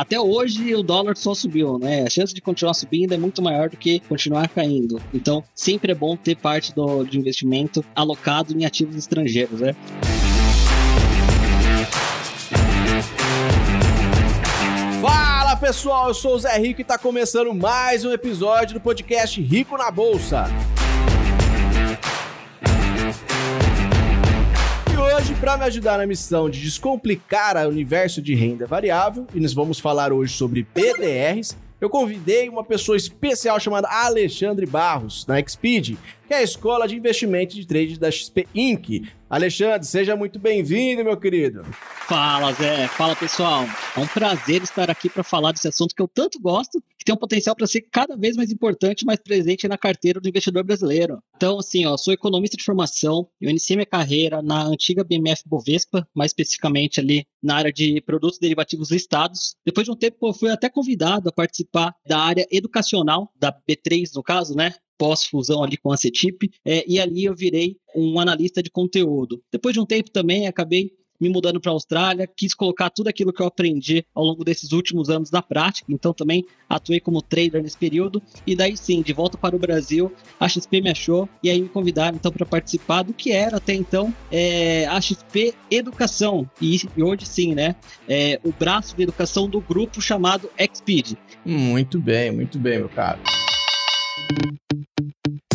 até hoje o dólar só subiu, né? A chance de continuar subindo é muito maior do que continuar caindo. Então, sempre é bom ter parte do, investimento alocado em ativos estrangeiros, né? Fala pessoal, eu sou o Zé Rico e está começando mais um episódio do podcast Rico na Bolsa. Hoje, para me ajudar na missão de descomplicar o universo de renda variável, e nós vamos falar hoje sobre PDRs, eu convidei uma pessoa especial chamada Alexandre Barros, na Xpeed, que é a escola de investimento de trade da XP Inc. Alexandre, seja muito bem-vindo, meu querido. Fala, Zé. Fala, pessoal. É um prazer estar aqui para falar desse assunto que eu tanto gosto, que tem um potencial para ser cada vez mais importante, mais presente na carteira do investidor brasileiro. Então, assim, ó, sou economista de formação, eu iniciei minha carreira na antiga BMF Bovespa, mais especificamente ali na área de produtos derivativos listados. Depois de um tempo, eu fui até convidado a participar da área educacional, da B3 no caso, né? pós-fusão ali com a CETIP, é, e ali eu virei um analista de conteúdo. Depois de um tempo também acabei me mudando para a Austrália, quis colocar tudo aquilo que eu aprendi ao longo desses últimos anos na prática, então também atuei como trader nesse período, e daí sim, de volta para o Brasil, a XP me achou, e aí me convidaram então para participar do que era até então é, a XP Educação, e, e hoje sim, né, é, o braço de educação do grupo chamado Xpeed. Muito bem, muito bem, meu caro.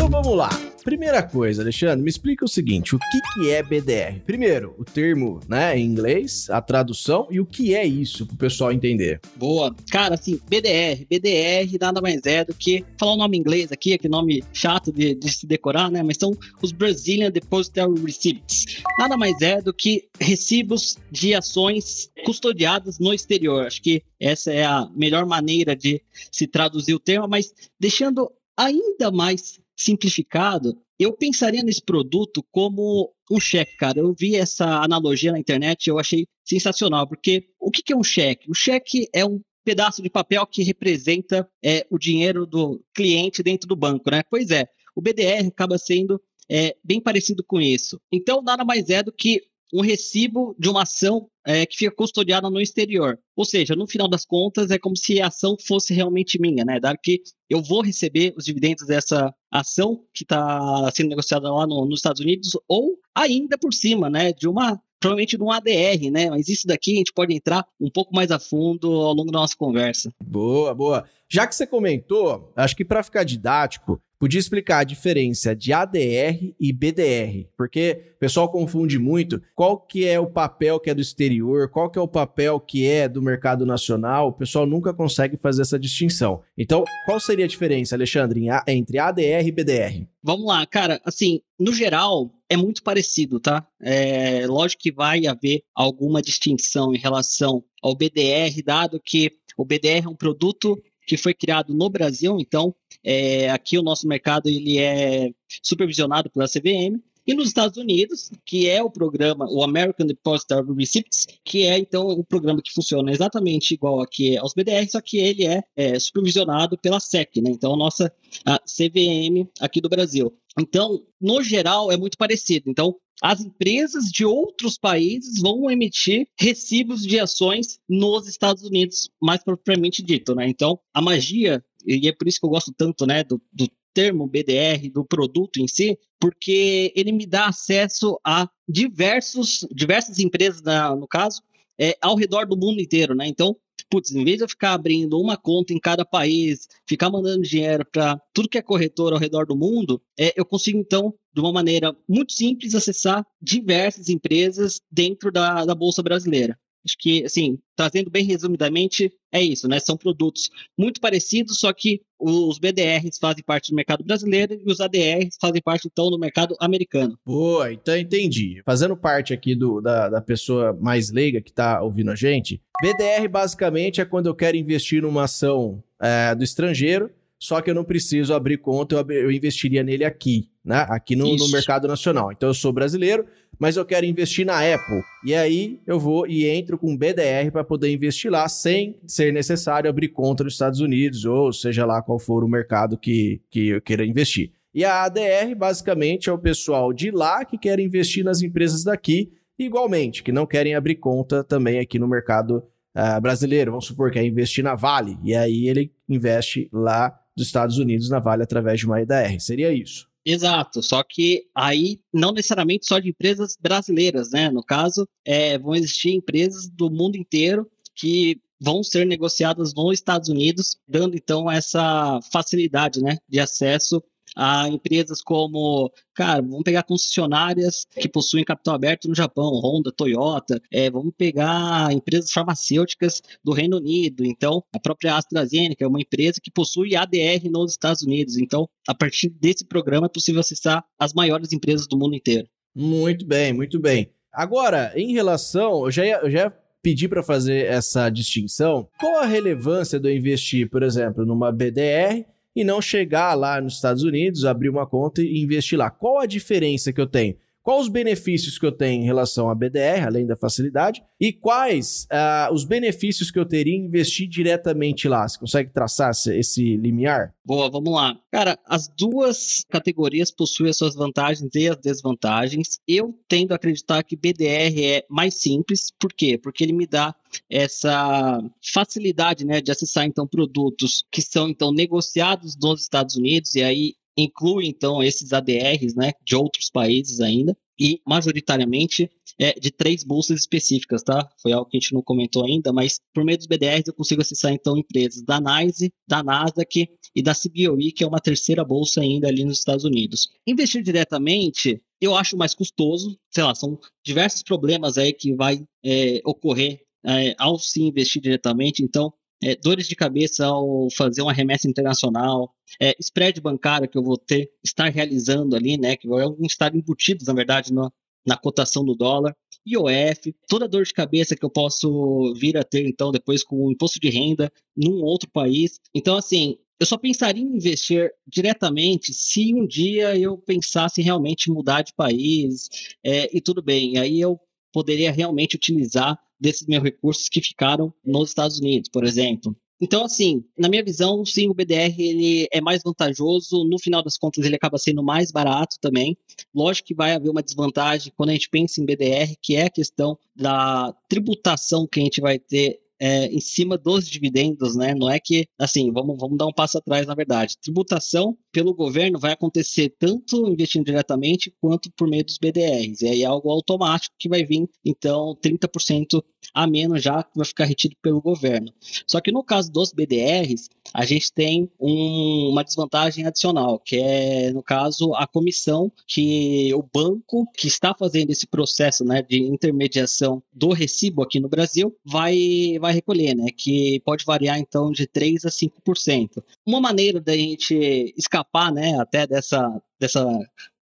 Então vamos lá. Primeira coisa, Alexandre, me explica o seguinte: o que, que é BDR? Primeiro, o termo, né, em inglês, a tradução e o que é isso para o pessoal entender. Boa. Cara, assim, BDR. BDR nada mais é do que falar o nome em inglês aqui, aquele nome chato de, de se decorar, né? Mas são os Brazilian Depositary Receipts. Nada mais é do que recibos de ações custodiadas no exterior. Acho que essa é a melhor maneira de se traduzir o termo, mas deixando ainda mais simplificado, eu pensaria nesse produto como um cheque, cara. Eu vi essa analogia na internet e eu achei sensacional, porque o que é um cheque? O cheque é um pedaço de papel que representa é, o dinheiro do cliente dentro do banco, né? Pois é, o BDR acaba sendo é, bem parecido com isso. Então, nada mais é do que um recibo de uma ação é, que fica custodiada no exterior. Ou seja, no final das contas, é como se a ação fosse realmente minha, né? Dado que eu vou receber os dividendos dessa ação que está sendo negociada lá no, nos Estados Unidos, ou ainda por cima, né? De uma provavelmente de um ADR, né? Mas isso daqui a gente pode entrar um pouco mais a fundo ao longo da nossa conversa. Boa, boa. Já que você comentou, acho que para ficar didático, podia explicar a diferença de ADR e BDR, porque o pessoal confunde muito qual que é o papel que é do exterior, qual que é o papel que é do mercado nacional, o pessoal nunca consegue fazer essa distinção. Então, qual seria a diferença, Alexandre, entre ADR e BDR? Vamos lá, cara, assim, no geral, é muito parecido, tá? É, lógico que vai haver alguma distinção em relação ao BDR, dado que o BDR é um produto que foi criado no Brasil, então é, aqui o nosso mercado ele é supervisionado pela CVM, e nos Estados Unidos, que é o programa, o American Depositary Receipts, que é então o programa que funciona exatamente igual aqui aos BDR, só que ele é, é supervisionado pela SEC, né? Então a nossa a CVM aqui do Brasil. Então, no geral, é muito parecido. Então, as empresas de outros países vão emitir recibos de ações nos Estados Unidos, mais propriamente dito, né? Então, a magia, e é por isso que eu gosto tanto, né, do, do termo BDR, do produto em si, porque ele me dá acesso a diversos, diversas empresas, no caso, é, ao redor do mundo inteiro, né? Então, putz, em vez de eu ficar abrindo uma conta em cada país, ficar mandando dinheiro para tudo que é corretor ao redor do mundo, é, eu consigo, então, de uma maneira muito simples, acessar diversas empresas dentro da, da Bolsa Brasileira. Acho que, assim, trazendo bem resumidamente, é isso, né? São produtos muito parecidos, só que os BDRs fazem parte do mercado brasileiro e os ADRs fazem parte, então, do mercado americano. Boa, então entendi. Fazendo parte aqui do, da, da pessoa mais leiga que está ouvindo a gente, BDR basicamente é quando eu quero investir numa ação é, do estrangeiro, só que eu não preciso abrir conta, eu, eu investiria nele aqui, né? Aqui no, no mercado nacional. Então eu sou brasileiro, mas eu quero investir na Apple. E aí eu vou e entro com BDR para poder investir lá sem ser necessário abrir conta nos Estados Unidos ou seja lá qual for o mercado que, que eu queira investir. E a ADR basicamente é o pessoal de lá que quer investir nas empresas daqui, igualmente, que não querem abrir conta também aqui no mercado uh, brasileiro, vamos supor, quer investir na Vale, e aí ele investe lá dos Estados Unidos na Vale através de uma IDR. Seria isso? Exato, só que aí não necessariamente só de empresas brasileiras, né? No caso, é, vão existir empresas do mundo inteiro que vão ser negociadas nos Estados Unidos, dando então essa facilidade, né, de acesso a empresas como, cara, vamos pegar concessionárias que possuem capital aberto no Japão, Honda, Toyota, é, vamos pegar empresas farmacêuticas do Reino Unido, então a própria AstraZeneca é uma empresa que possui ADR nos Estados Unidos, então a partir desse programa é possível acessar as maiores empresas do mundo inteiro. Muito bem, muito bem. Agora, em relação, eu já ia, eu já ia pedir para fazer essa distinção, qual a relevância do investir, por exemplo, numa BDR e não chegar lá nos Estados Unidos, abrir uma conta e investir lá. Qual a diferença que eu tenho? Quais os benefícios que eu tenho em relação à BDR, além da facilidade? E quais uh, os benefícios que eu teria em investir diretamente lá? Você consegue traçar esse limiar? Boa, vamos lá. Cara, as duas categorias possuem as suas vantagens e as desvantagens. Eu tendo a acreditar que BDR é mais simples. Por quê? Porque ele me dá essa facilidade né, de acessar então produtos que são então negociados nos Estados Unidos e aí inclui então esses ADRs, né, de outros países ainda e majoritariamente é, de três bolsas específicas, tá? Foi algo que a gente não comentou ainda, mas por meio dos BDRs eu consigo acessar então empresas da NYSE, da Nasdaq e da CBOE, que é uma terceira bolsa ainda ali nos Estados Unidos. Investir diretamente eu acho mais custoso, sei lá, são diversos problemas aí que vai é, ocorrer é, ao se investir diretamente, então é, dores de cabeça ao fazer uma remessa internacional, é, spread bancário que eu vou ter, estar realizando ali, né, que vão estar embutidos, na verdade, no, na cotação do dólar, IOF, toda dor de cabeça que eu posso vir a ter, então, depois com o imposto de renda num outro país. Então, assim, eu só pensaria em investir diretamente se um dia eu pensasse realmente mudar de país é, e tudo bem. Aí eu poderia realmente utilizar desses meus recursos que ficaram nos Estados Unidos, por exemplo. Então, assim, na minha visão, sim, o BDR ele é mais vantajoso. No final das contas, ele acaba sendo mais barato também. Lógico que vai haver uma desvantagem quando a gente pensa em BDR, que é a questão da tributação que a gente vai ter é, em cima dos dividendos, né? Não é que, assim, vamos, vamos dar um passo atrás, na verdade. Tributação pelo governo vai acontecer tanto investindo diretamente quanto por meio dos BDRs. E aí é algo automático que vai vir, então, 30% a menos já que vai ficar retido pelo governo. Só que no caso dos BDRs, a gente tem um, uma desvantagem adicional, que é, no caso, a comissão que o banco que está fazendo esse processo né, de intermediação do recibo aqui no Brasil vai, vai recolher, né? Que pode variar então de 3 a 5%. Uma maneira da gente escapar, né, até dessa dessa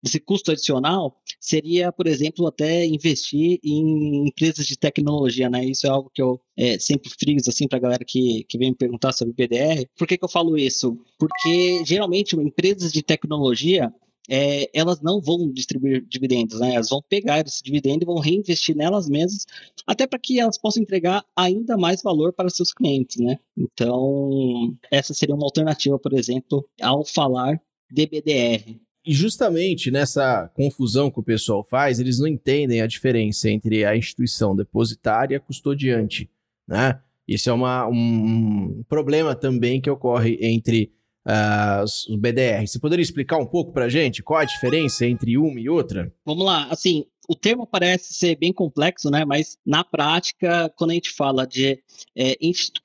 esse custo adicional seria, por exemplo, até investir em empresas de tecnologia, né? Isso é algo que eu é, sempre friso assim para a galera que, que vem me perguntar sobre o BDR. Por que, que eu falo isso? Porque geralmente empresas de tecnologia é, elas não vão distribuir dividendos, né? Elas vão pegar esse dividendo e vão reinvestir nelas mesmas, até para que elas possam entregar ainda mais valor para seus clientes, né? Então, essa seria uma alternativa, por exemplo, ao falar de BDR. E justamente nessa confusão que o pessoal faz, eles não entendem a diferença entre a instituição depositária e a custodiante, né? Isso é uma, um problema também que ocorre entre uh, os BDR. Você poderia explicar um pouco para a gente qual a diferença entre uma e outra? Vamos lá, assim, o termo parece ser bem complexo, né? Mas na prática, quando a gente fala de é,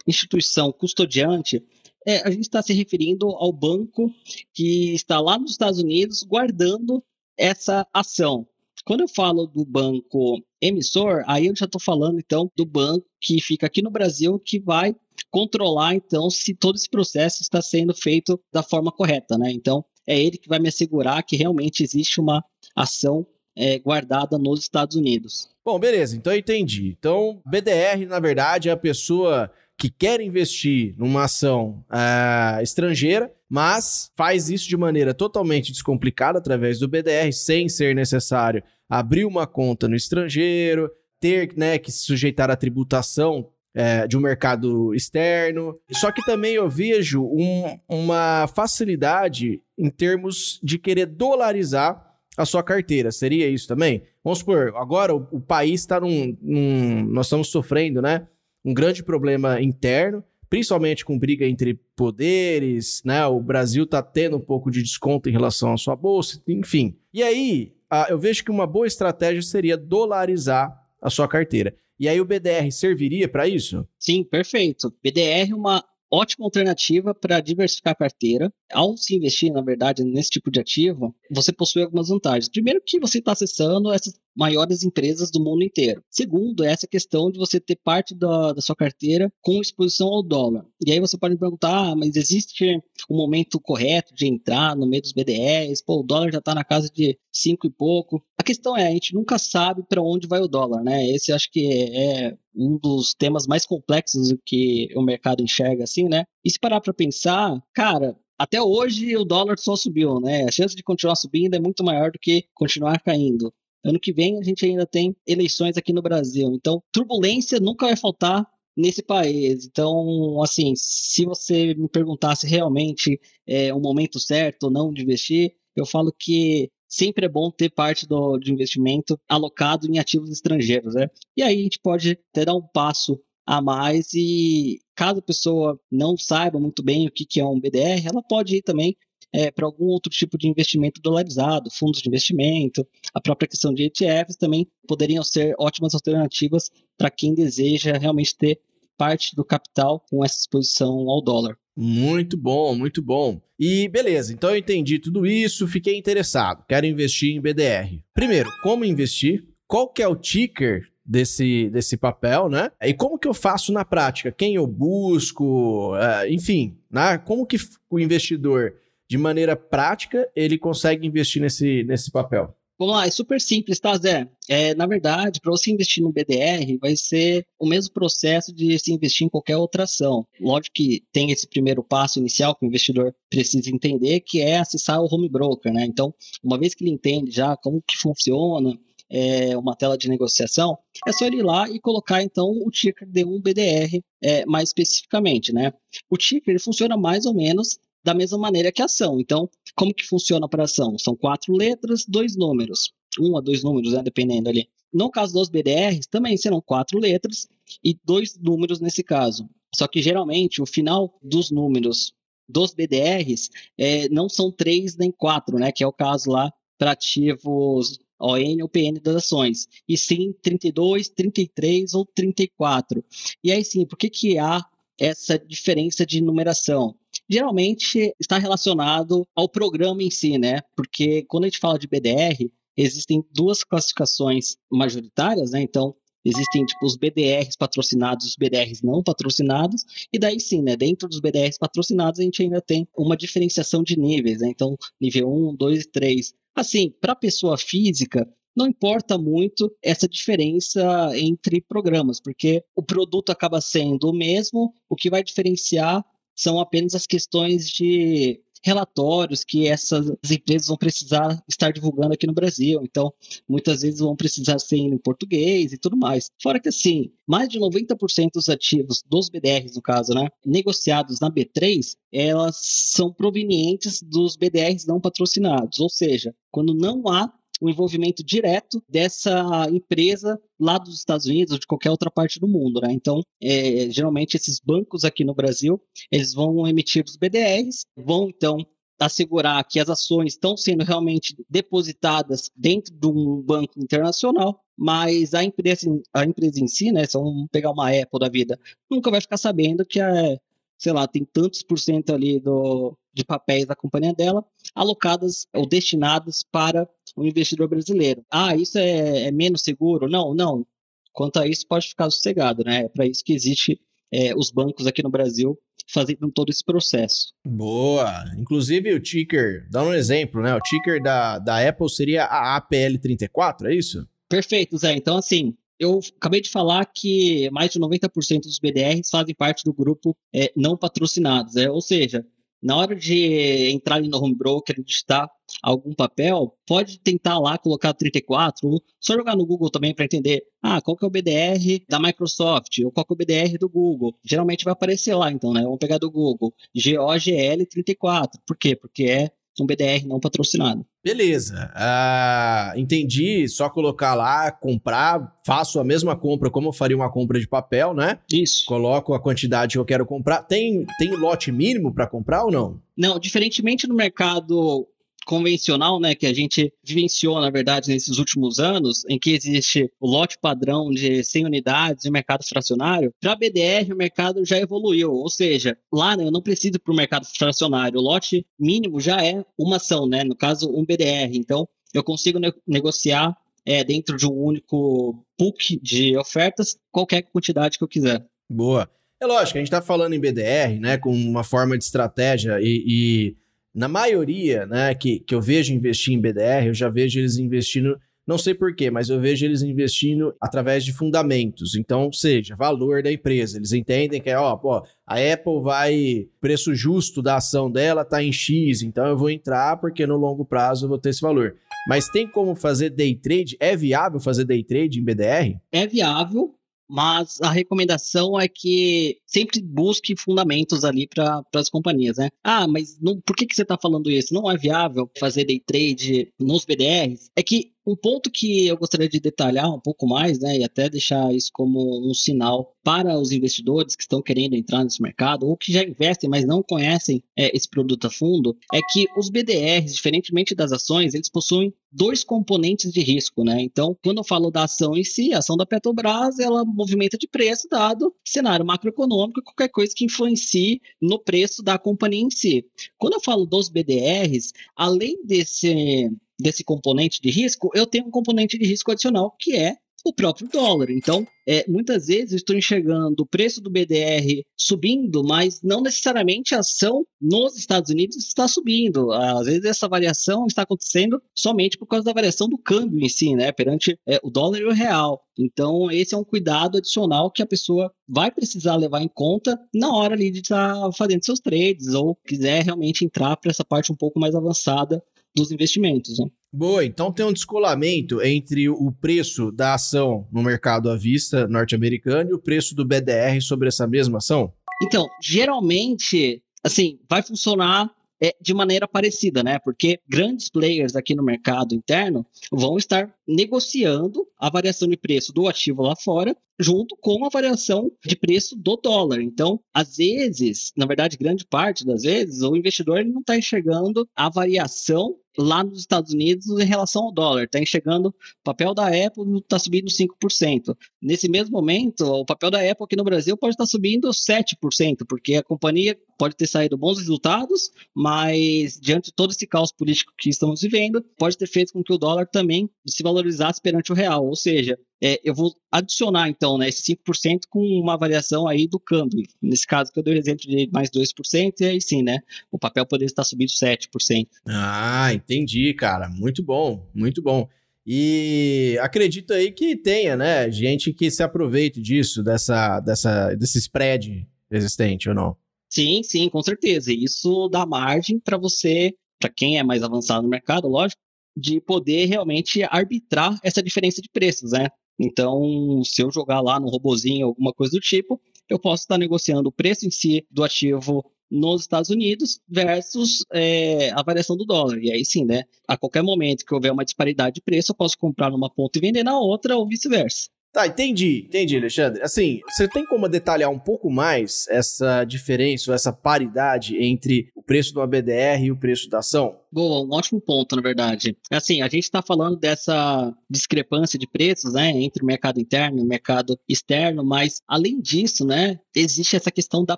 instituição custodiante, é, a gente está se referindo ao banco que está lá nos Estados Unidos guardando essa ação. Quando eu falo do banco emissor, aí eu já estou falando então do banco que fica aqui no Brasil que vai controlar então se todo esse processo está sendo feito da forma correta, né? Então é ele que vai me assegurar que realmente existe uma ação é, guardada nos Estados Unidos. Bom, beleza, então entendi. Então, BDR, na verdade, é a pessoa que quer investir numa ação uh, estrangeira, mas faz isso de maneira totalmente descomplicada através do BDR, sem ser necessário abrir uma conta no estrangeiro, ter né, que se sujeitar à tributação é, de um mercado externo. Só que também eu vejo um, uma facilidade em termos de querer dolarizar a sua carteira. Seria isso também? Vamos supor, agora o, o país está num, num, Nós estamos sofrendo, né? Um grande problema interno, principalmente com briga entre poderes, né? O Brasil tá tendo um pouco de desconto em relação à sua bolsa, enfim. E aí, eu vejo que uma boa estratégia seria dolarizar a sua carteira. E aí o BDR serviria para isso? Sim, perfeito. BDR é uma ótima alternativa para diversificar a carteira. Ao se investir, na verdade, nesse tipo de ativo, você possui algumas vantagens. Primeiro que você está acessando essas maiores empresas do mundo inteiro. Segundo, é essa questão de você ter parte da, da sua carteira com exposição ao dólar. E aí você pode me perguntar, ah, mas existe um momento correto de entrar no meio dos BDRs? Pô, o dólar já está na casa de cinco e pouco. Questão é, a gente nunca sabe para onde vai o dólar, né? Esse acho que é um dos temas mais complexos que o mercado enxerga assim, né? E se parar para pensar, cara, até hoje o dólar só subiu, né? A chance de continuar subindo é muito maior do que continuar caindo. Ano que vem a gente ainda tem eleições aqui no Brasil. Então, turbulência nunca vai faltar nesse país. Então, assim, se você me perguntasse realmente é um momento certo ou não de investir, eu falo que sempre é bom ter parte do, investimento alocado em ativos estrangeiros, né? E aí a gente pode até dar um passo a mais e caso a pessoa não saiba muito bem o que, que é um BDR, ela pode ir também é, para algum outro tipo de investimento dolarizado, fundos de investimento, a própria questão de ETFs também poderiam ser ótimas alternativas para quem deseja realmente ter parte do capital com essa exposição ao dólar. Muito bom, muito bom. E beleza, então eu entendi tudo isso, fiquei interessado, quero investir em BDR. Primeiro, como investir? Qual que é o ticker desse, desse papel, né? E como que eu faço na prática? Quem eu busco? Uh, enfim, né? como que o investidor de maneira prática, ele consegue investir nesse, nesse papel? Vamos lá, é super simples, tá, Zé? É, na verdade, para você investir no BDR, vai ser o mesmo processo de se investir em qualquer outra ação. Lógico que tem esse primeiro passo inicial que o investidor precisa entender, que é acessar o home broker, né? Então, uma vez que ele entende já como que funciona é, uma tela de negociação, é só ele ir lá e colocar então o ticker D1 BDR é, mais especificamente, né? O ticker ele funciona mais ou menos da mesma maneira que a ação. Então, como que funciona a ação? São quatro letras, dois números. Um a dois números, né, dependendo ali. No caso dos BDRs, também serão quatro letras e dois números nesse caso. Só que geralmente o final dos números dos BDRs é, não são três nem quatro, né? Que é o caso lá para ativos ON ou PN das ações. E sim 32, 33 ou 34. E aí sim, por que, que há essa diferença de numeração? Geralmente está relacionado ao programa em si, né? Porque quando a gente fala de BDR, existem duas classificações majoritárias, né? Então, existem tipo os BDRs patrocinados os BDRs não patrocinados, e daí sim, né, dentro dos BDRs patrocinados a gente ainda tem uma diferenciação de níveis, né? Então, nível 1, 2 e 3. Assim, para pessoa física, não importa muito essa diferença entre programas, porque o produto acaba sendo o mesmo, o que vai diferenciar são apenas as questões de relatórios que essas empresas vão precisar estar divulgando aqui no Brasil. Então, muitas vezes vão precisar ser em português e tudo mais. Fora que, assim, mais de 90% dos ativos dos BDRs, no caso, né, negociados na B3, elas são provenientes dos BDRs não patrocinados. Ou seja, quando não há o envolvimento direto dessa empresa lá dos Estados Unidos ou de qualquer outra parte do mundo, né? Então, é, geralmente esses bancos aqui no Brasil, eles vão emitir os BDRs, vão então assegurar que as ações estão sendo realmente depositadas dentro de um banco internacional, mas a empresa, a empresa em si, né, se vamos pegar uma Apple da vida, nunca vai ficar sabendo que a, sei lá, tem tantos por cento ali do, de papéis da companhia dela alocadas ou destinadas para o investidor brasileiro. Ah, isso é, é menos seguro? Não, não. Quanto a isso, pode ficar sossegado, né? É para isso que existe é, os bancos aqui no Brasil fazendo todo esse processo. Boa! Inclusive o ticker, dá um exemplo, né? O ticker da, da Apple seria a APL34, é isso? Perfeito, Zé. Então, assim, eu acabei de falar que mais de 90% dos BDRs fazem parte do grupo é, não patrocinados, é, ou seja, na hora de entrar no home broker digitar algum papel, pode tentar lá colocar 34, só jogar no Google também para entender, ah, qual que é o BDR da Microsoft, ou qual que é o BDR do Google. Geralmente vai aparecer lá, então, né? Vamos pegar do Google, GOGL34. Por quê? Porque é um BDR não patrocinado. Beleza. Uh, entendi. Só colocar lá, comprar, faço a mesma compra como eu faria uma compra de papel, né? Isso. Coloco a quantidade que eu quero comprar. Tem, tem lote mínimo para comprar ou não? Não, diferentemente no mercado convencional, né, que a gente vivenciou, na verdade, nesses últimos anos, em que existe o lote padrão de 100 unidades e mercado fracionário, para BDR o mercado já evoluiu, ou seja, lá né, eu não preciso para o mercado fracionário, o lote mínimo já é uma ação, né, no caso um BDR, então eu consigo ne negociar é, dentro de um único book de ofertas qualquer quantidade que eu quiser. Boa. É lógico, a gente está falando em BDR, né, com uma forma de estratégia e, e na maioria, né, que, que eu vejo investir em BDR, eu já vejo eles investindo, não sei porquê, mas eu vejo eles investindo através de fundamentos. Então, seja, valor da empresa. Eles entendem que é, ó, pô, a Apple vai, preço justo da ação dela tá em X, então eu vou entrar porque no longo prazo eu vou ter esse valor. Mas tem como fazer day trade? É viável fazer day trade em BDR? É viável, mas a recomendação é que sempre busque fundamentos ali para as companhias, né? Ah, mas não, por que, que você está falando isso? Não é viável fazer day trade nos BDRs? É que um ponto que eu gostaria de detalhar um pouco mais, né, e até deixar isso como um sinal para os investidores que estão querendo entrar nesse mercado ou que já investem, mas não conhecem é, esse produto a fundo, é que os BDRs, diferentemente das ações, eles possuem dois componentes de risco, né? Então, quando eu falo da ação em si, a ação da Petrobras, ela movimenta de preço dado cenário macroeconômico, qualquer coisa que influencie no preço da companhia em si. Quando eu falo dos BDRs, além desse desse componente de risco, eu tenho um componente de risco adicional que é o próprio dólar. Então, é, muitas vezes estou enxergando o preço do BDR subindo, mas não necessariamente a ação nos Estados Unidos está subindo. Às vezes essa variação está acontecendo somente por causa da variação do câmbio em si, né, perante é, o dólar e o real. Então, esse é um cuidado adicional que a pessoa vai precisar levar em conta na hora ali de estar tá fazendo seus trades ou quiser realmente entrar para essa parte um pouco mais avançada dos investimentos. Né? Boa, então tem um descolamento entre o preço da ação no mercado à vista norte-americano e o preço do BDR sobre essa mesma ação? Então, geralmente, assim, vai funcionar é, de maneira parecida, né? Porque grandes players aqui no mercado interno vão estar negociando a variação de preço do ativo lá fora junto com a variação de preço do dólar. Então, às vezes, na verdade, grande parte das vezes, o investidor não está enxergando a variação lá nos Estados Unidos em relação ao dólar. Está enxergando o papel da Apple está subindo 5%. Nesse mesmo momento, o papel da Apple aqui no Brasil pode estar tá subindo 7%, porque a companhia pode ter saído bons resultados, mas diante de todo esse caos político que estamos vivendo, pode ter feito com que o dólar também se valorizasse perante o real. Ou seja, é, eu vou adicionar, então, né, esse 5% com uma variação aí do câmbio. Nesse caso que eu dei o exemplo de mais 2%, e aí sim, né? O papel poderia estar subindo 7%. Ah, entendi, cara. Muito bom, muito bom. E acredito aí que tenha, né, gente que se aproveite disso, dessa, dessa, desse spread existente ou não. Sim, sim, com certeza. Isso dá margem para você, para quem é mais avançado no mercado, lógico, de poder realmente arbitrar essa diferença de preços, né? Então, se eu jogar lá no robozinho alguma coisa do tipo, eu posso estar negociando o preço em si do ativo nos Estados Unidos versus é, a variação do dólar. E aí sim, né? A qualquer momento que houver uma disparidade de preço, eu posso comprar numa ponta e vender na outra, ou vice-versa. Tá, entendi, entendi, Alexandre. Assim, você tem como detalhar um pouco mais essa diferença, essa paridade entre o preço do ABDR e o preço da ação? Boa, um ótimo ponto, na verdade. Assim, a gente está falando dessa discrepância de preços, né, entre o mercado interno e o mercado externo, mas além disso, né, existe essa questão da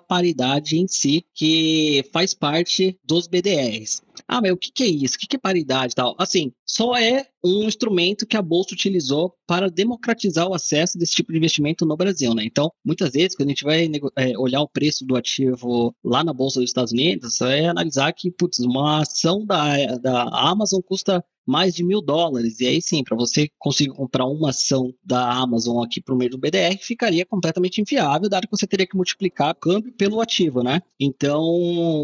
paridade em si, que faz parte dos BDRs. Ah, mas o que, que é isso? O que, que é paridade tal? Assim, só é um instrumento que a Bolsa utilizou para democratizar o acesso desse tipo de investimento no Brasil, né? Então, muitas vezes, quando a gente vai é, olhar o preço do ativo lá na Bolsa dos Estados Unidos, é analisar que, putz, uma ação da da, Amazon custa mais de mil dólares. E aí sim, para você conseguir comprar uma ação da Amazon aqui para o meio do BDR, ficaria completamente inviável, dado que você teria que multiplicar câmbio pelo ativo, né? Então,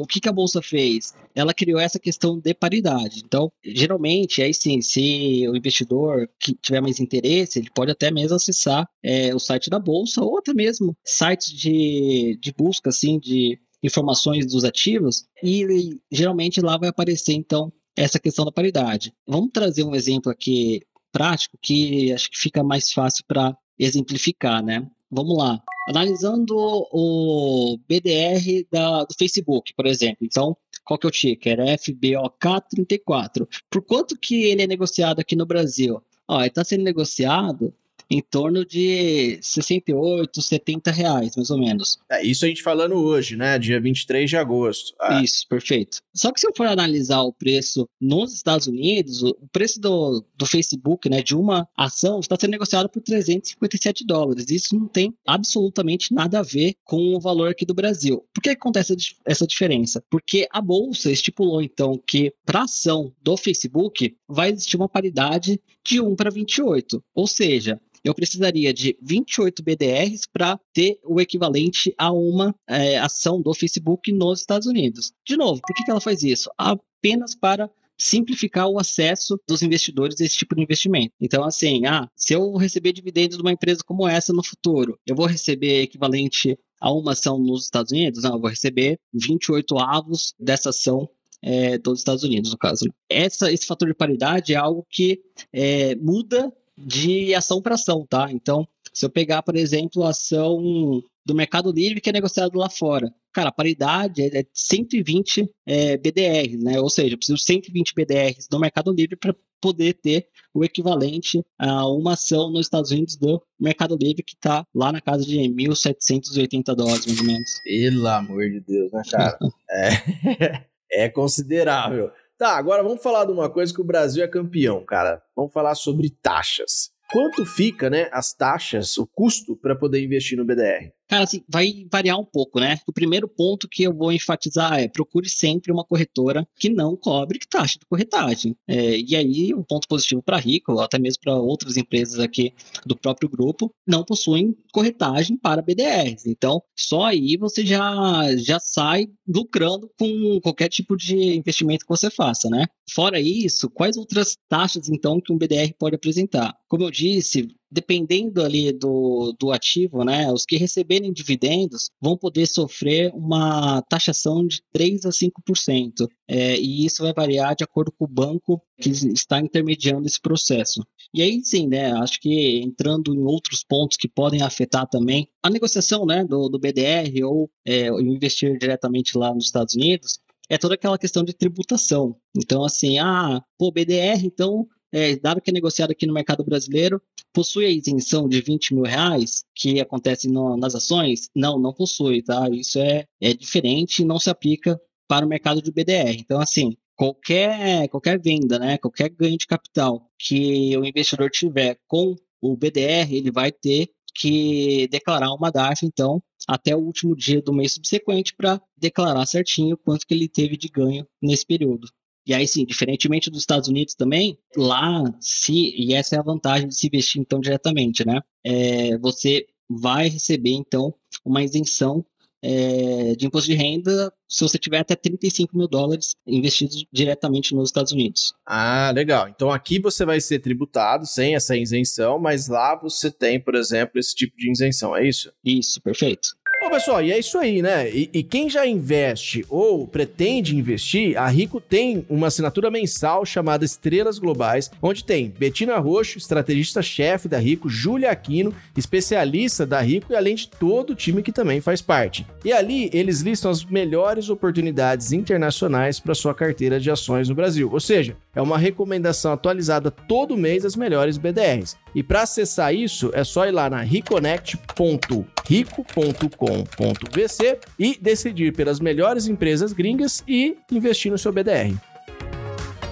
o que, que a Bolsa fez? Ela criou essa questão de paridade. Então, geralmente, aí sim, se o investidor que tiver mais interesse, ele pode até mesmo acessar é, o site da Bolsa ou até mesmo sites de, de busca, assim, de informações dos ativos e geralmente lá vai aparecer então essa questão da paridade. Vamos trazer um exemplo aqui prático que acho que fica mais fácil para exemplificar, né? Vamos lá. Analisando o BDR da, do Facebook, por exemplo. Então, qual que é o ticker? FBOK34. Por quanto que ele é negociado aqui no Brasil? Ó, ele está sendo negociado em torno de 68, 70 reais, mais ou menos. É, isso a gente falando hoje, né? Dia 23 de agosto. Ah. Isso, perfeito. Só que se eu for analisar o preço nos Estados Unidos, o preço do, do Facebook, né, de uma ação, está sendo negociado por 357 dólares. Isso não tem absolutamente nada a ver com o valor aqui do Brasil. Por que acontece essa diferença? Porque a bolsa estipulou, então, que para ação do Facebook vai existir uma paridade de 1 para 28. Ou seja, eu precisaria de 28 BDRs para ter o equivalente a uma é, ação do Facebook nos Estados Unidos. De novo, por que, que ela faz isso? Apenas para simplificar o acesso dos investidores a esse tipo de investimento. Então, assim, ah, se eu receber dividendos de uma empresa como essa no futuro, eu vou receber equivalente a uma ação nos Estados Unidos? Não, eu vou receber 28 avos dessa ação é, dos Estados Unidos, no caso. Essa, esse fator de paridade é algo que é, muda de ação para ação, tá? Então, se eu pegar, por exemplo, a ação do Mercado Livre que é negociado lá fora, cara, a paridade é 120 é, BDRs, né? Ou seja, eu preciso de 120 BDRs no Mercado Livre para poder ter o equivalente a uma ação nos Estados Unidos do Mercado Livre que está lá na casa de 1.780 dólares, mais ou menos. Pelo amor de Deus, né, cara? é, é considerável. Tá, agora vamos falar de uma coisa que o Brasil é campeão, cara. Vamos falar sobre taxas. Quanto fica, né, as taxas, o custo para poder investir no BDR? Cara, assim, vai variar um pouco, né? O primeiro ponto que eu vou enfatizar é procure sempre uma corretora que não cobre taxa de corretagem. É, e aí, um ponto positivo para a Rico, até mesmo para outras empresas aqui do próprio grupo, não possuem corretagem para BDRs. Então, só aí você já, já sai lucrando com qualquer tipo de investimento que você faça, né? Fora isso, quais outras taxas, então, que um BDR pode apresentar? Como eu disse, dependendo ali do, do ativo, né, os que receberem dividendos vão poder sofrer uma taxação de 3 a 5%. É, e isso vai variar de acordo com o banco que está intermediando esse processo. E aí sim, né, acho que entrando em outros pontos que podem afetar também a negociação né, do, do BDR ou é, investir diretamente lá nos Estados Unidos, é toda aquela questão de tributação. Então, assim, ah, pô, BDR, então é, dado que é negociado aqui no mercado brasileiro, possui a isenção de 20 mil reais que acontece no, nas ações? Não, não possui, tá? Isso é, é diferente e não se aplica para o mercado de BDR. Então, assim, qualquer, qualquer venda, né, qualquer ganho de capital que o investidor tiver com o BDR, ele vai ter que declarar uma DARF, então, até o último dia do mês subsequente para declarar certinho quanto que ele teve de ganho nesse período. E aí sim, diferentemente dos Estados Unidos também, lá se, e essa é a vantagem de se investir então diretamente, né? É, você vai receber então uma isenção é, de imposto de renda se você tiver até 35 mil dólares investidos diretamente nos Estados Unidos. Ah, legal. Então aqui você vai ser tributado sem essa isenção, mas lá você tem, por exemplo, esse tipo de isenção, é isso? Isso, perfeito. Bom, pessoal, e é isso aí, né? E, e, quem já investe ou pretende investir, a Rico tem uma assinatura mensal chamada Estrelas Globais, onde tem Betina Roxo, estrategista-chefe da Rico, Júlia Aquino, especialista da Rico e além de todo o time que também faz parte. E ali eles listam as melhores oportunidades internacionais para sua carteira de ações no Brasil. Ou seja, é uma recomendação atualizada todo mês das melhores BDRs. E para acessar isso, é só ir lá na reconnect.rico.com.vc e decidir pelas melhores empresas gringas e investir no seu BDR.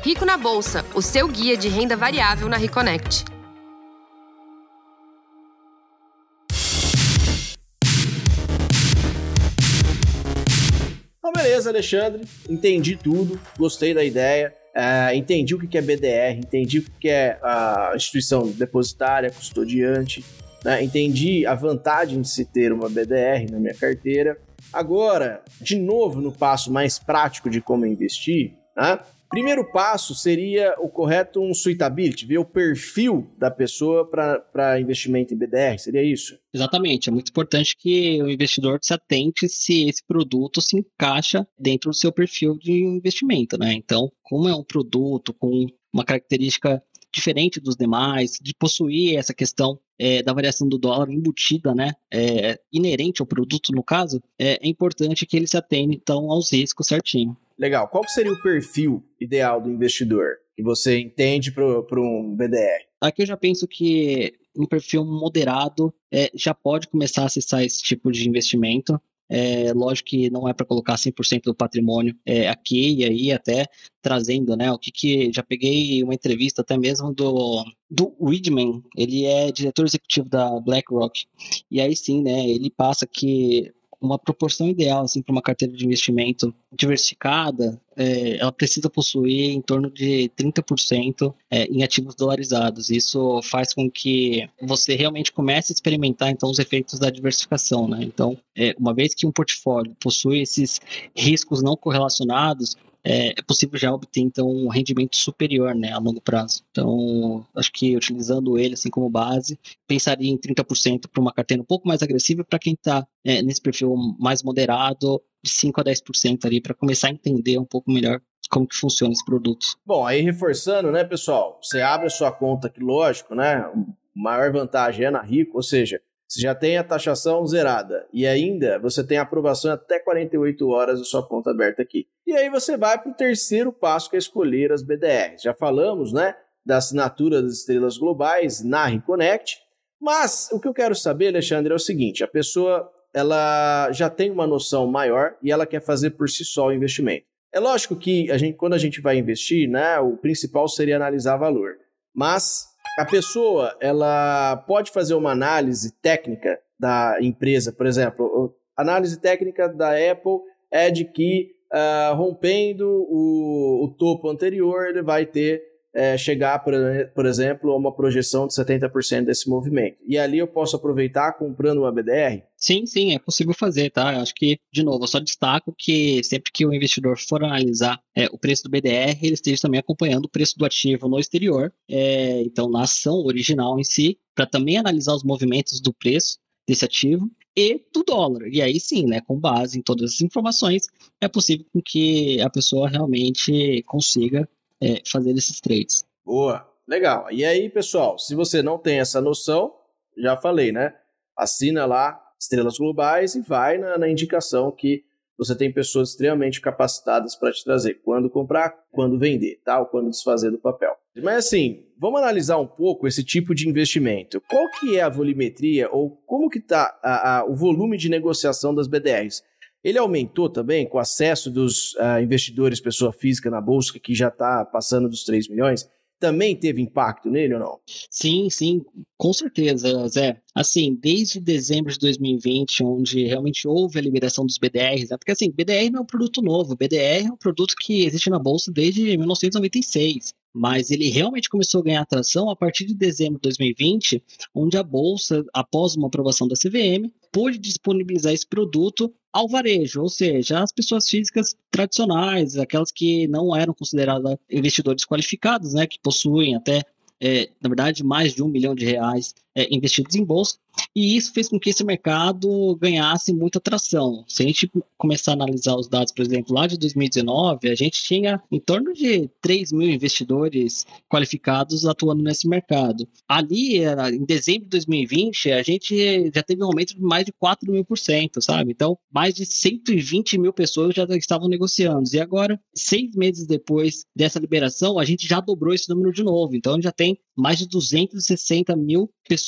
Rico na Bolsa, o seu guia de renda variável na Reconnect. Então, beleza, Alexandre. Entendi tudo, gostei da ideia. Uh, entendi o que é BDR, entendi o que é a instituição depositária, custodiante, né? entendi a vantagem de se ter uma BDR na minha carteira. Agora, de novo, no passo mais prático de como investir, né? Primeiro passo seria o correto um suitability, ver o perfil da pessoa para investimento em BDR, seria isso? Exatamente, é muito importante que o investidor se atente se esse produto se encaixa dentro do seu perfil de investimento, né? Então, como é um produto com uma característica diferente dos demais, de possuir essa questão é, da variação do dólar embutida, né, é, inerente ao produto no caso, é, é importante que ele se atenda então aos riscos certinho. Legal. Qual seria o perfil ideal do investidor que você entende para um BDR? Aqui eu já penso que um perfil moderado é, já pode começar a acessar esse tipo de investimento. É, lógico que não é para colocar 100% do patrimônio é, aqui e aí até trazendo, né, o que que já peguei uma entrevista até mesmo do do Widman, ele é diretor executivo da BlackRock. E aí sim, né, ele passa que uma proporção ideal assim para uma carteira de investimento diversificada, é, ela precisa possuir em torno de 30% é, em ativos dolarizados. Isso faz com que você realmente comece a experimentar então os efeitos da diversificação, né? Então, é, uma vez que um portfólio possui esses riscos não correlacionados, é, é, possível já obter então um rendimento superior né, a longo prazo. Então, acho que utilizando ele assim como base, pensaria em 30% para uma carteira um pouco mais agressiva para quem está é, nesse perfil mais moderado, de 5 a 10% ali, para começar a entender um pouco melhor como que funciona esse produto. Bom, aí reforçando, né, pessoal, você abre a sua conta aqui, lógico, né, maior vantagem é na Rico, ou seja, você já tem a taxação zerada e ainda você tem a aprovação até 48 horas da sua conta aberta aqui. E aí você vai para o terceiro passo que é escolher as BDRs. Já falamos, né, da assinatura das estrelas globais na Reconnect, mas o que eu quero saber, Alexandre, é o seguinte: a pessoa ela já tem uma noção maior e ela quer fazer por si só o investimento. É lógico que a gente, quando a gente vai investir, né, o principal seria analisar valor. Mas a pessoa ela pode fazer uma análise técnica da empresa, por exemplo, análise técnica da Apple é de que uh, rompendo o, o, topo anterior ele vai ter é, chegar, por, por, exemplo, a uma projeção de 70% desse movimento. E ali eu posso aproveitar comprando uma BDR? Sim, sim, é possível fazer, tá? Eu acho que, de novo, eu só destaco que sempre que o investidor for analisar é, o preço do BDR, ele esteja também acompanhando o preço do ativo no exterior, é, então na ação original em si, para também analisar os movimentos do preço desse ativo e do dólar. E aí sim, né, com base em todas as informações, é possível que a pessoa realmente consiga é, fazer esses trades. Boa, legal. E aí, pessoal, se você não tem essa noção, já falei, né? Assina lá Estrelas Globais e vai na, na indicação que você tem pessoas extremamente capacitadas para te trazer quando comprar, quando vender, tá? Ou quando desfazer do papel. Mas assim, vamos analisar um pouco esse tipo de investimento. Qual que é a volumetria ou como que está o volume de negociação das BDRs? Ele aumentou também com o acesso dos uh, investidores pessoa física na bolsa, que já está passando dos 3 milhões. Também teve impacto nele ou não? Sim, sim, com certeza, Zé. Assim, desde dezembro de 2020, onde realmente houve a liberação dos BDRs, né? porque assim, BDR não é um produto novo, BDR é um produto que existe na bolsa desde 1996 mas ele realmente começou a ganhar atração a partir de dezembro de 2020, onde a bolsa, após uma aprovação da CVM, pôde disponibilizar esse produto ao varejo, ou seja, as pessoas físicas tradicionais, aquelas que não eram consideradas investidores qualificados, né, que possuem até é, na verdade, mais de um milhão de reais é, investidos em bolsa, e isso fez com que esse mercado ganhasse muita atração. Se a gente começar a analisar os dados, por exemplo, lá de 2019, a gente tinha em torno de 3 mil investidores qualificados atuando nesse mercado. Ali, em dezembro de 2020, a gente já teve um aumento de mais de 4 mil por cento, sabe? Então, mais de 120 mil pessoas já estavam negociando. E agora, seis meses depois dessa liberação, a gente já dobrou esse número de novo. Então, já tem mais de 260 mil pessoas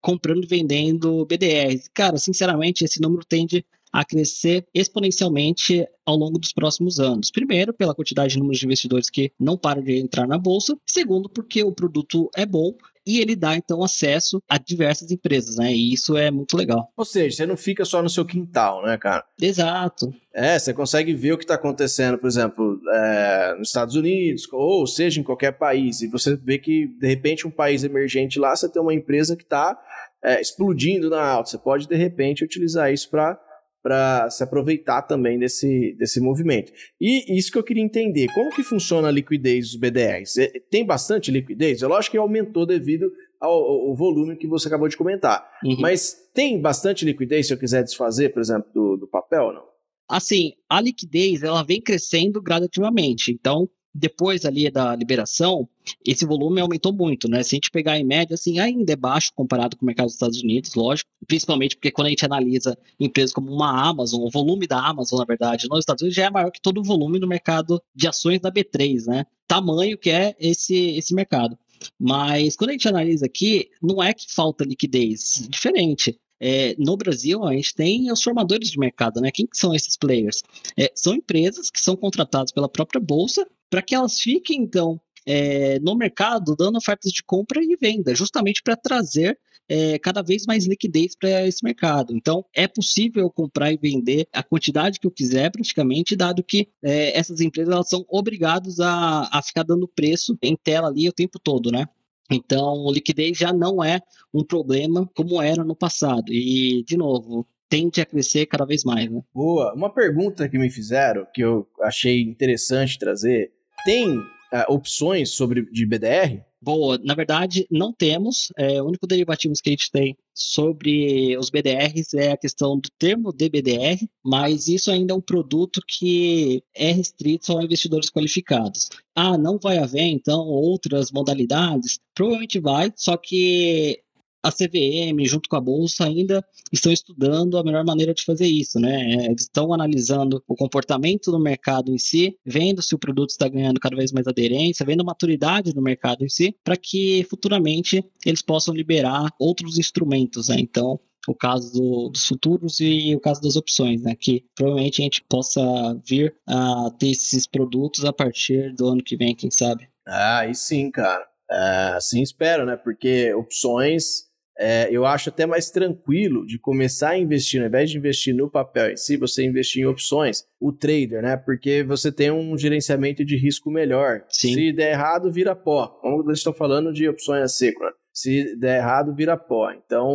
comprando e vendendo BDRs. Cara, sinceramente, esse número tende a crescer exponencialmente ao longo dos próximos anos. Primeiro, pela quantidade de números de investidores que não param de entrar na bolsa. Segundo, porque o produto é bom e ele dá então acesso a diversas empresas, né? E isso é muito legal. Ou seja, você não fica só no seu quintal, né, cara? Exato. É, você consegue ver o que está acontecendo, por exemplo, é, nos Estados Unidos, ou seja, em qualquer país, e você vê que, de repente, um país emergente lá, você tem uma empresa que está é, explodindo na alta. Você pode, de repente, utilizar isso para para se aproveitar também desse, desse movimento. E isso que eu queria entender, como que funciona a liquidez dos BDRs? É, tem bastante liquidez? É lógico que aumentou devido ao, ao volume que você acabou de comentar. Uhum. Mas tem bastante liquidez se eu quiser desfazer, por exemplo, do, do papel ou não? Assim, a liquidez ela vem crescendo gradativamente. Então, depois ali da liberação, esse volume aumentou muito, né? Se a gente pegar em média, assim, ainda é baixo comparado com o mercado dos Estados Unidos, lógico, principalmente porque quando a gente analisa empresas como uma Amazon, o volume da Amazon, na verdade, nos Estados Unidos já é maior que todo o volume do mercado de ações da B3, né? Tamanho que é esse, esse mercado. Mas quando a gente analisa aqui, não é que falta liquidez, diferente. É, no Brasil, a gente tem os formadores de mercado, né? Quem são esses players? É, são empresas que são contratadas pela própria bolsa para que elas fiquem, então, é, no mercado dando ofertas de compra e venda, justamente para trazer é, cada vez mais liquidez para esse mercado. Então, é possível comprar e vender a quantidade que eu quiser, praticamente, dado que é, essas empresas elas são obrigadas a, a ficar dando preço em tela ali o tempo todo, né? Então, liquidez já não é um problema como era no passado. E, de novo, tende a crescer cada vez mais. Né? Boa. Uma pergunta que me fizeram, que eu achei interessante trazer: tem uh, opções sobre de BDR? Boa, na verdade, não temos. É, o único derivativo que a gente tem sobre os BDRs é a questão do termo DBDR, mas isso ainda é um produto que é restrito só a investidores qualificados. Ah, não vai haver, então, outras modalidades? Provavelmente vai, só que a CVM, junto com a Bolsa, ainda estão estudando a melhor maneira de fazer isso, né? É, eles estão analisando o comportamento do mercado em si, vendo se o produto está ganhando cada vez mais aderência, vendo a maturidade do mercado em si, para que futuramente eles possam liberar outros instrumentos, né? Então, o caso do, dos futuros e o caso das opções, né? Que provavelmente a gente possa vir a ter esses produtos a partir do ano que vem, quem sabe. Ah, aí sim, cara. É, assim espero, né? Porque opções é, eu acho até mais tranquilo de começar a investir, ao invés de investir no papel em si, você investir em opções, o trader, né? Porque você tem um gerenciamento de risco melhor. Sim. Se der errado, vira pó. Como eles estão falando de opções a seco, né? Se der errado, vira pó. Então,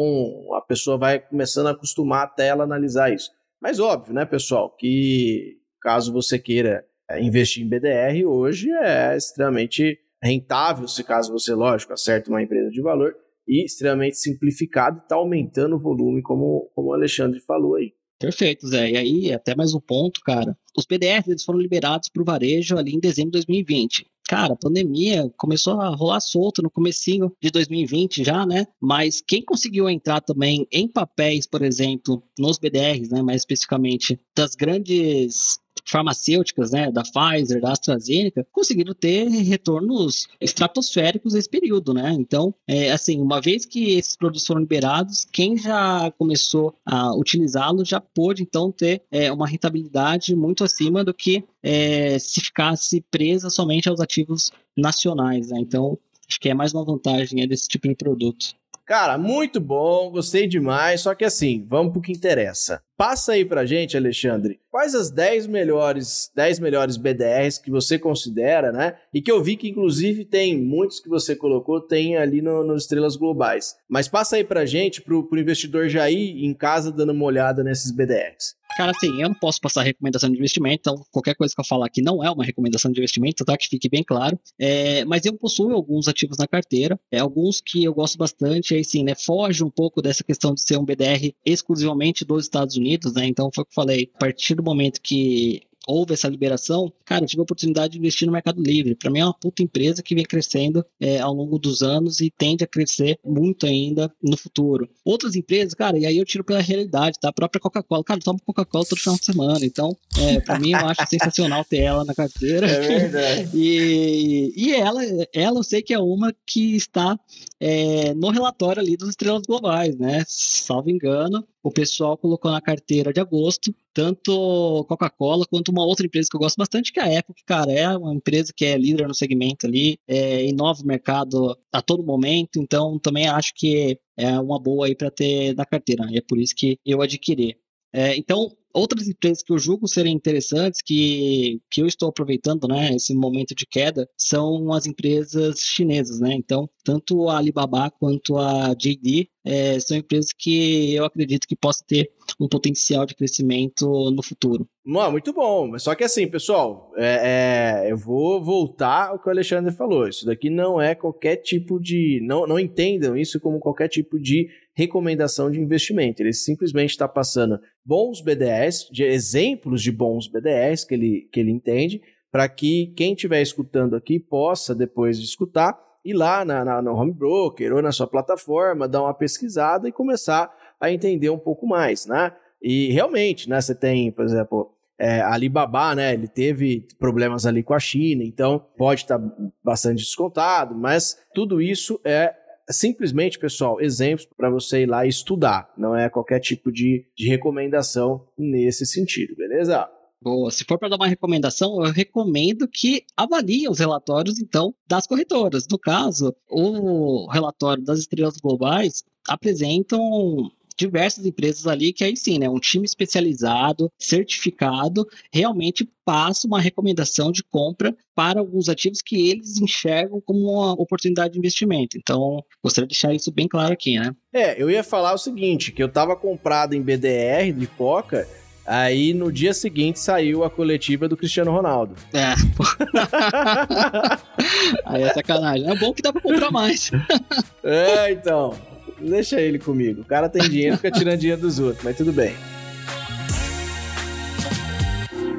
a pessoa vai começando a acostumar até ela analisar isso. Mas óbvio, né, pessoal, que caso você queira é, investir em BDR, hoje é extremamente rentável, se caso você, lógico, acerte uma empresa de valor, e extremamente simplificado, está aumentando o volume, como, como o Alexandre falou aí. Perfeito, Zé. E aí, até mais um ponto, cara. Os PDFs eles foram liberados para o varejo ali em dezembro de 2020. Cara, a pandemia começou a rolar solto no comecinho de 2020 já, né? Mas quem conseguiu entrar também em papéis, por exemplo, nos BDRs, né, mais especificamente, das grandes farmacêuticas, né, da Pfizer, da AstraZeneca, conseguiram ter retornos estratosféricos nesse período, né? Então, é, assim, uma vez que esses produtos foram liberados, quem já começou a utilizá-los já pôde, então, ter é, uma rentabilidade muito acima do que é, se ficasse presa somente aos ativos nacionais, né? Então, acho que é mais uma vantagem é, desse tipo de produto. Cara, muito bom, gostei demais. Só que assim, vamos pro que interessa. Passa aí pra gente, Alexandre, quais as 10 melhores, 10 melhores BDRs que você considera, né? E que eu vi que inclusive tem muitos que você colocou, tem ali no, no Estrelas Globais. Mas passa aí pra gente, pro, pro investidor já ir em casa dando uma olhada nesses BDRs. Cara, assim, eu não posso passar recomendação de investimento, então qualquer coisa que eu falar aqui não é uma recomendação de investimento, tá? Que fique bem claro. É, mas eu possuo alguns ativos na carteira, é, alguns que eu gosto bastante, aí sim, né? Foge um pouco dessa questão de ser um BDR exclusivamente dos Estados Unidos, né? Então foi o que eu falei, a partir do momento que houve essa liberação, cara, eu tive a oportunidade de investir no Mercado Livre. Para mim é uma puta empresa que vem crescendo é, ao longo dos anos e tende a crescer muito ainda no futuro. Outras empresas, cara, e aí eu tiro pela realidade, tá? A própria Coca-Cola, cara, eu tomo Coca-Cola todo final de semana. Então, é, para mim, eu acho sensacional ter ela na carteira. É verdade. e, e ela, ela eu sei que é uma que está é, no relatório ali dos estrelas globais, né? Salvo engano, o pessoal colocou na carteira de agosto tanto Coca-Cola quanto uma outra empresa que eu gosto bastante, que é a Apple, que, cara, é uma empresa que é líder no segmento ali, é, inova o mercado a todo momento, então também acho que é uma boa aí para ter na carteira, e é por isso que eu adquiri. É, então, Outras empresas que eu julgo serem interessantes, que, que eu estou aproveitando, né, esse momento de queda, são as empresas chinesas, né? Então, tanto a Alibaba quanto a JD é, são empresas que eu acredito que possa ter um potencial de crescimento no futuro. muito bom. Só que assim, pessoal, é, é, eu vou voltar ao que o Alexandre falou. Isso daqui não é qualquer tipo de. Não, não entendam isso como qualquer tipo de recomendação de investimento. Ele simplesmente está passando bons BDS, de exemplos de bons BDS que ele, que ele entende, para que quem estiver escutando aqui possa, depois de escutar, ir lá na, na, no home broker ou na sua plataforma, dar uma pesquisada e começar a entender um pouco mais, né? E realmente, né, você tem, por exemplo, é, Alibaba, né, ele teve problemas ali com a China, então pode estar tá bastante descontado, mas tudo isso é simplesmente, pessoal, exemplos para você ir lá estudar, não é qualquer tipo de, de recomendação nesse sentido, beleza? Boa. Se for para dar uma recomendação, eu recomendo que avalie os relatórios, então, das corretoras. No caso, o relatório das estrelas globais apresentam diversas empresas ali que aí sim, né, um time especializado, certificado, realmente passa uma recomendação de compra para alguns ativos que eles enxergam como uma oportunidade de investimento. Então, gostaria de deixar isso bem claro aqui, né? É, eu ia falar o seguinte, que eu estava comprado em BDR de Coca Aí no dia seguinte saiu a coletiva do Cristiano Ronaldo. É. Aí é sacanagem. É bom que dá pra comprar mais. é, então. Deixa ele comigo. O cara tem dinheiro, fica tirando dinheiro dos outros, mas tudo bem.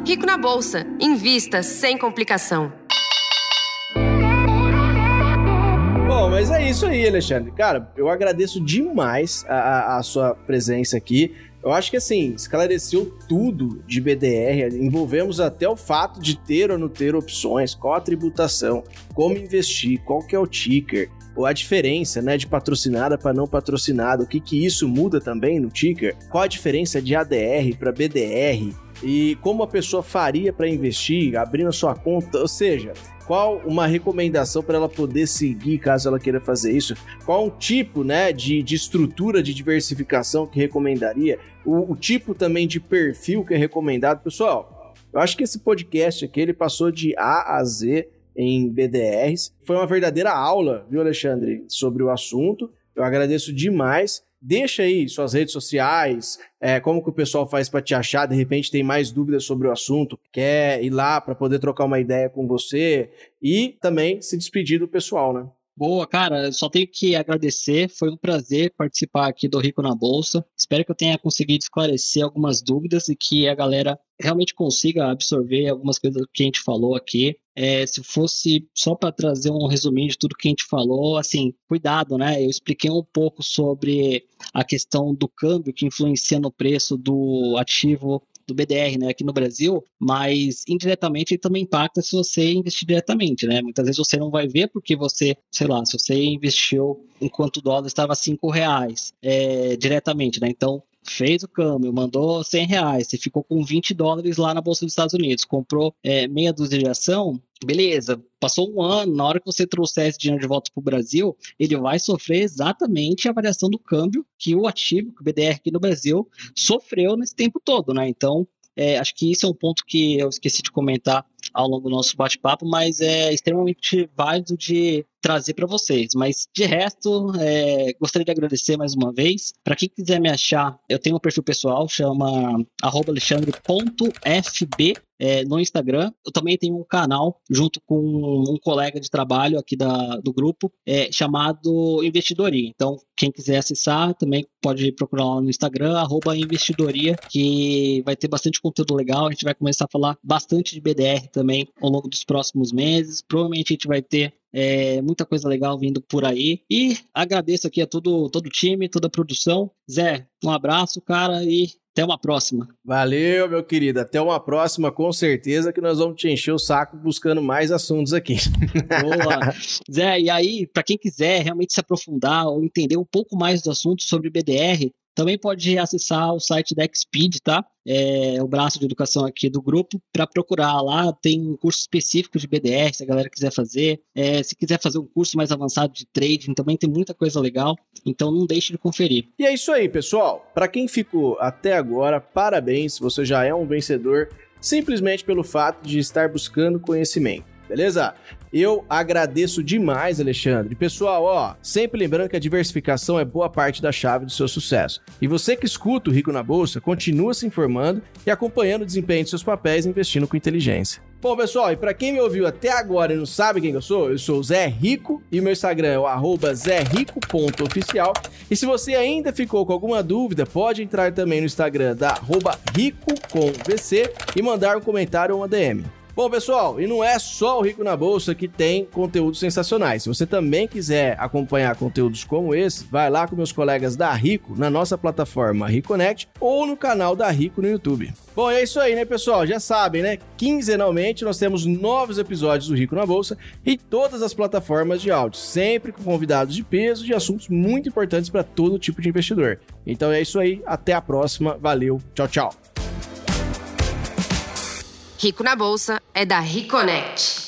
Rico na Bolsa. Invista sem complicação. Bom, mas é isso aí, Alexandre. Cara, eu agradeço demais a, a, a sua presença aqui. Eu acho que assim, esclareceu tudo de BDR, envolvemos até o fato de ter ou não ter opções, qual a tributação, como investir, qual que é o ticker, ou a diferença, né, de patrocinada para não patrocinada, o que que isso muda também no ticker, qual a diferença de ADR para BDR e como a pessoa faria para investir, abrindo a sua conta, ou seja, qual uma recomendação para ela poder seguir caso ela queira fazer isso? Qual um tipo né, de, de estrutura de diversificação que recomendaria? O, o tipo também de perfil que é recomendado. Pessoal, eu acho que esse podcast aqui ele passou de A a Z em BDRs. Foi uma verdadeira aula, viu, Alexandre, sobre o assunto. Eu agradeço demais. Deixa aí suas redes sociais, é, como que o pessoal faz para te achar, de repente tem mais dúvidas sobre o assunto, quer ir lá para poder trocar uma ideia com você e também se despedir do pessoal, né? Boa, cara, só tenho que agradecer. Foi um prazer participar aqui do Rico na Bolsa. Espero que eu tenha conseguido esclarecer algumas dúvidas e que a galera realmente consiga absorver algumas coisas que a gente falou aqui. É, se fosse só para trazer um resuminho de tudo que a gente falou, assim, cuidado, né? Eu expliquei um pouco sobre a questão do câmbio que influencia no preço do ativo do BDR, né, aqui no Brasil, mas indiretamente ele também impacta se você investir diretamente, né? Muitas vezes você não vai ver porque você, sei lá, se você investiu enquanto o dólar estava cinco reais é, diretamente, né? Então fez o câmbio, mandou 100 reais, você ficou com 20 dólares lá na Bolsa dos Estados Unidos, comprou é, meia dúzia de ação, beleza, passou um ano, na hora que você trouxer esse dinheiro de volta para o Brasil, ele vai sofrer exatamente a variação do câmbio que o ativo, que o BDR aqui no Brasil, sofreu nesse tempo todo, né? Então, é, acho que isso é um ponto que eu esqueci de comentar ao longo do nosso bate-papo, mas é extremamente válido de trazer para vocês. Mas de resto, é, gostaria de agradecer mais uma vez. Para quem quiser me achar, eu tenho um perfil pessoal, chama alexandre.fb é, no Instagram. Eu também tenho um canal junto com um colega de trabalho aqui da, do grupo é, chamado Investidoria. Então, quem quiser acessar também pode procurar lá no Instagram, arroba Investidoria, que vai ter bastante conteúdo legal. A gente vai começar a falar bastante de BDR também ao longo dos próximos meses. Provavelmente a gente vai ter é, muita coisa legal vindo por aí. E agradeço aqui a todo, todo o time, toda a produção. Zé, um abraço, cara, e até uma próxima. Valeu, meu querido. Até uma próxima, com certeza, que nós vamos te encher o saco buscando mais assuntos aqui. Boa. Zé, e aí, para quem quiser realmente se aprofundar ou entender um pouco mais do assunto sobre BDR, também pode acessar o site da Xpeed, tá? É o braço de educação aqui do grupo, para procurar lá. Tem um curso específico de BDR, se a galera quiser fazer. É, se quiser fazer um curso mais avançado de trading, também tem muita coisa legal. Então não deixe de conferir. E é isso aí, pessoal. Para quem ficou até agora, parabéns, você já é um vencedor simplesmente pelo fato de estar buscando conhecimento. Beleza? Eu agradeço demais, Alexandre. Pessoal, ó, sempre lembrando que a diversificação é boa parte da chave do seu sucesso. E você que escuta o Rico na Bolsa, continua se informando e acompanhando o desempenho de seus papéis investindo com inteligência. Bom, pessoal, e para quem me ouviu até agora e não sabe quem eu sou, eu sou o Zé Rico e meu Instagram é o zerico.oficial. E se você ainda ficou com alguma dúvida, pode entrar também no Instagram da arroba rico.vc e mandar um comentário ou uma DM. Bom, pessoal, e não é só o Rico na Bolsa que tem conteúdos sensacionais. Se você também quiser acompanhar conteúdos como esse, vai lá com meus colegas da Rico na nossa plataforma Reconnect ou no canal da Rico no YouTube. Bom, é isso aí, né, pessoal? Já sabem, né? Quinzenalmente nós temos novos episódios do Rico na Bolsa e todas as plataformas de áudio, sempre com convidados de peso de assuntos muito importantes para todo tipo de investidor. Então é isso aí, até a próxima. Valeu, tchau, tchau. Rico na Bolsa é da Reconnect.